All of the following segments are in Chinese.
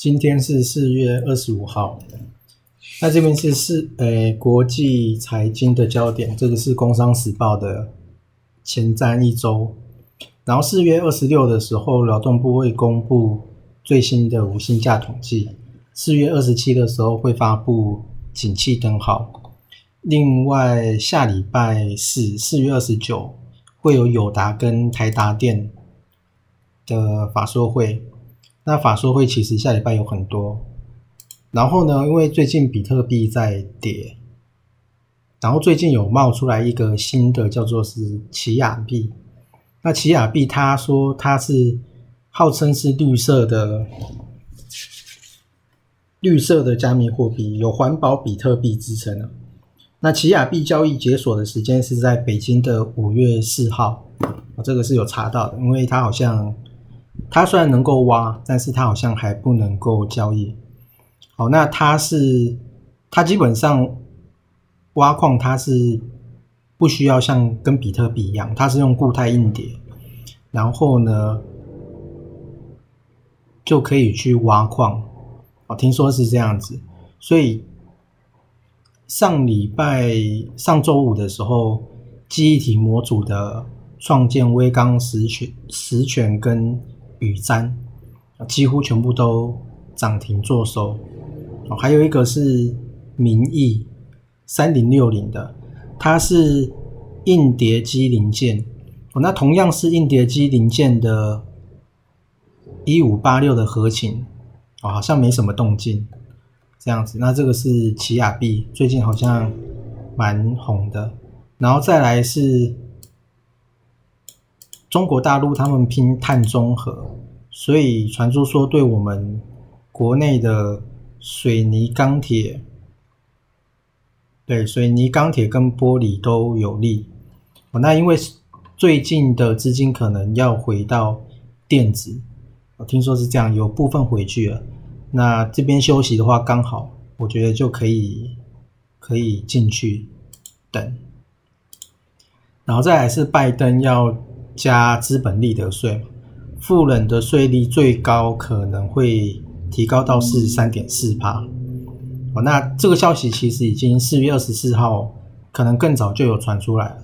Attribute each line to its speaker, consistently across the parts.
Speaker 1: 今天是四月二十五号，那这边是四诶国际财经的焦点，这个是《工商时报》的前瞻一周。然后四月二十六的时候，劳动部会公布最新的无薪假统计。四月二十七的时候会发布景气灯号。另外下礼拜四四月二十九会有友达跟台达电的法说会。那法说会其实下礼拜有很多，然后呢，因为最近比特币在跌，然后最近有冒出来一个新的叫做是奇亚币。那奇亚币，他说它是号称是绿色的绿色的加密货币，有环保比特币之称啊。那奇亚币交易解锁的时间是在北京的五月四号，我这个是有查到的，因为它好像。它虽然能够挖，但是它好像还不能够交易。好，那它是它基本上挖矿，它是不需要像跟比特币一样，它是用固态硬碟，然后呢就可以去挖矿。哦，听说是这样子。所以上礼拜上周五的时候，记忆体模组的创建微刚实权实权跟宇瞻几乎全部都涨停做收，哦，还有一个是民意三零六零的，它是硬碟机零件，哦，那同样是硬碟机零件的，一五八六的合情，哦，好像没什么动静，这样子，那这个是奇亚币，最近好像蛮红的，然后再来是。中国大陆他们拼碳中和，所以传出说对我们国内的水泥、钢铁，对水泥、钢铁跟玻璃都有利。那因为最近的资金可能要回到电子，我听说是这样，有部分回去了。那这边休息的话，刚好我觉得就可以可以进去等。然后再来是拜登要。加资本利得税，富人的税率最高可能会提高到四十三点四帕。哦，那这个消息其实已经四月二十四号，可能更早就有传出来了。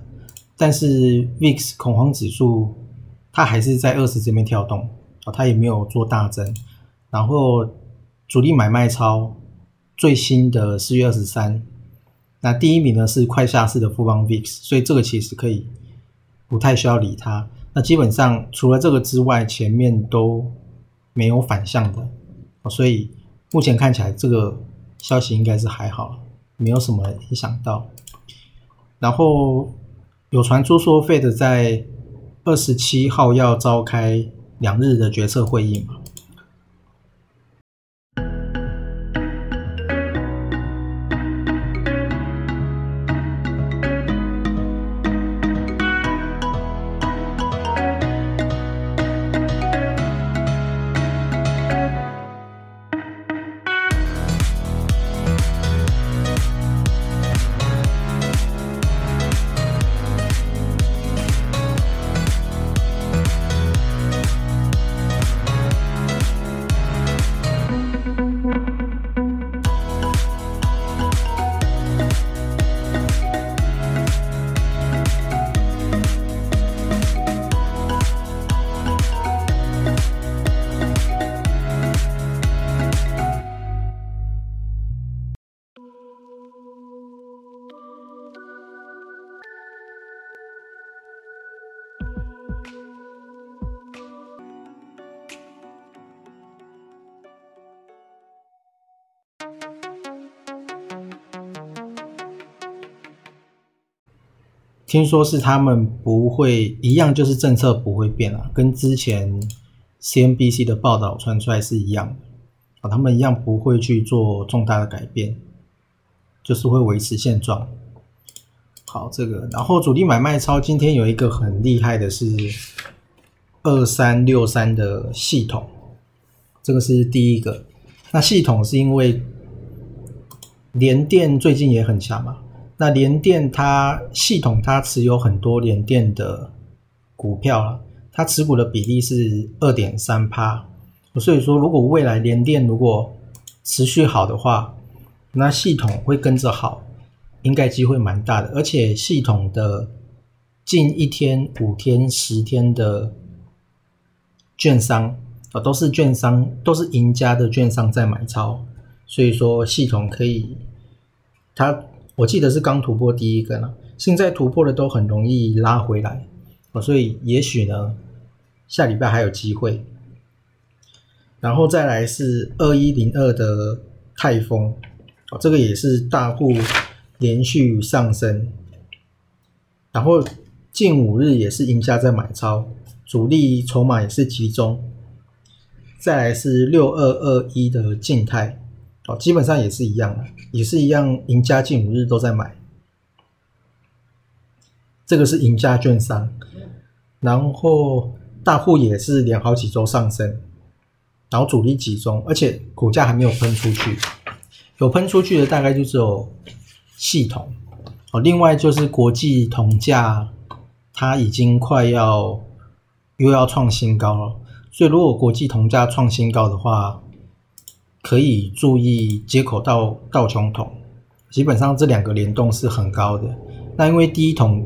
Speaker 1: 但是 VIX 恐慌指数它还是在二十这边跳动，哦，它也没有做大增。然后主力买卖超最新的四月二十三，那第一名呢是快下市的富邦 VIX，所以这个其实可以。不太需要理它。那基本上除了这个之外，前面都没有反向的，所以目前看起来这个消息应该是还好，没有什么影响到。然后有传出说费的在二十七号要召开两日的决策会议嘛？听说是他们不会一样，就是政策不会变啊，跟之前 CNBC 的报道传出来是一样的啊，他们一样不会去做重大的改变，就是会维持现状。好，这个然后主力买卖超今天有一个很厉害的是二三六三的系统，这个是第一个。那系统是因为联电最近也很强嘛？那联电它系统它持有很多联电的股票了，它持股的比例是二点三趴，所以说如果未来联电如果持续好的话，那系统会跟着好，应该机会蛮大的。而且系统的近一天、五天、十天的券商啊，都是券商，都是赢家的券商在买超，所以说系统可以它。我记得是刚突破第一个呢，现在突破的都很容易拉回来，哦，所以也许呢，下礼拜还有机会。然后再来是二一零二的泰丰，哦，这个也是大户连续上升，然后近五日也是赢家在买超，主力筹码也是集中。再来是六二二一的静态。哦，基本上也是一样的，也是一样，赢家近五日都在买。这个是赢家券商，然后大户也是连好几周上升，然后主力集中，而且股价还没有喷出去，有喷出去的大概就只有系统。哦，另外就是国际铜价，它已经快要又要创新高了，所以如果国际铜价创新高的话，可以注意接口到道琼桶，基本上这两个联动是很高的。那因为第一桶，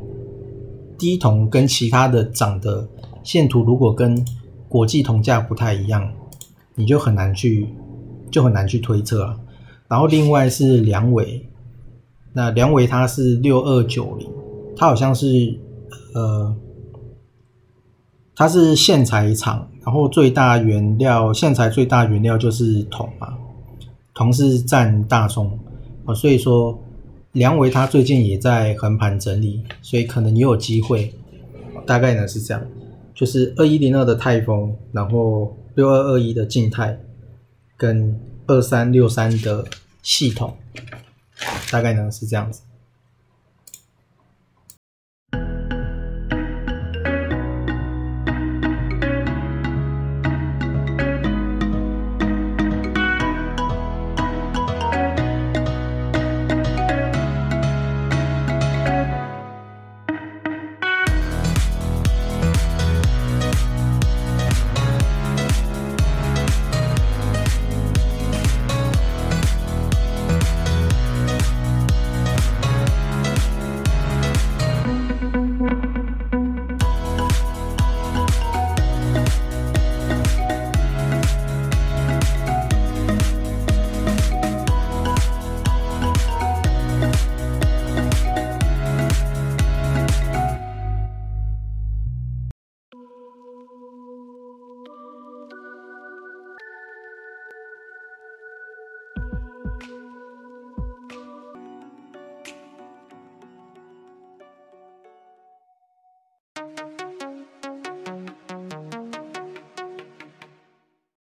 Speaker 1: 第一桶跟其他的涨的线图如果跟国际铜价不太一样，你就很难去就很难去推测了。然后另外是梁伟，那梁伟它是六二九零，它好像是呃。它是线材厂，然后最大原料线材最大原料就是铜嘛，铜是占大宗啊，所以说梁维他最近也在横盘整理，所以可能也有机会，大概呢是这样，就是二一零二的泰丰，然后六二二一的静态，跟二三六三的系统，大概呢是这样子。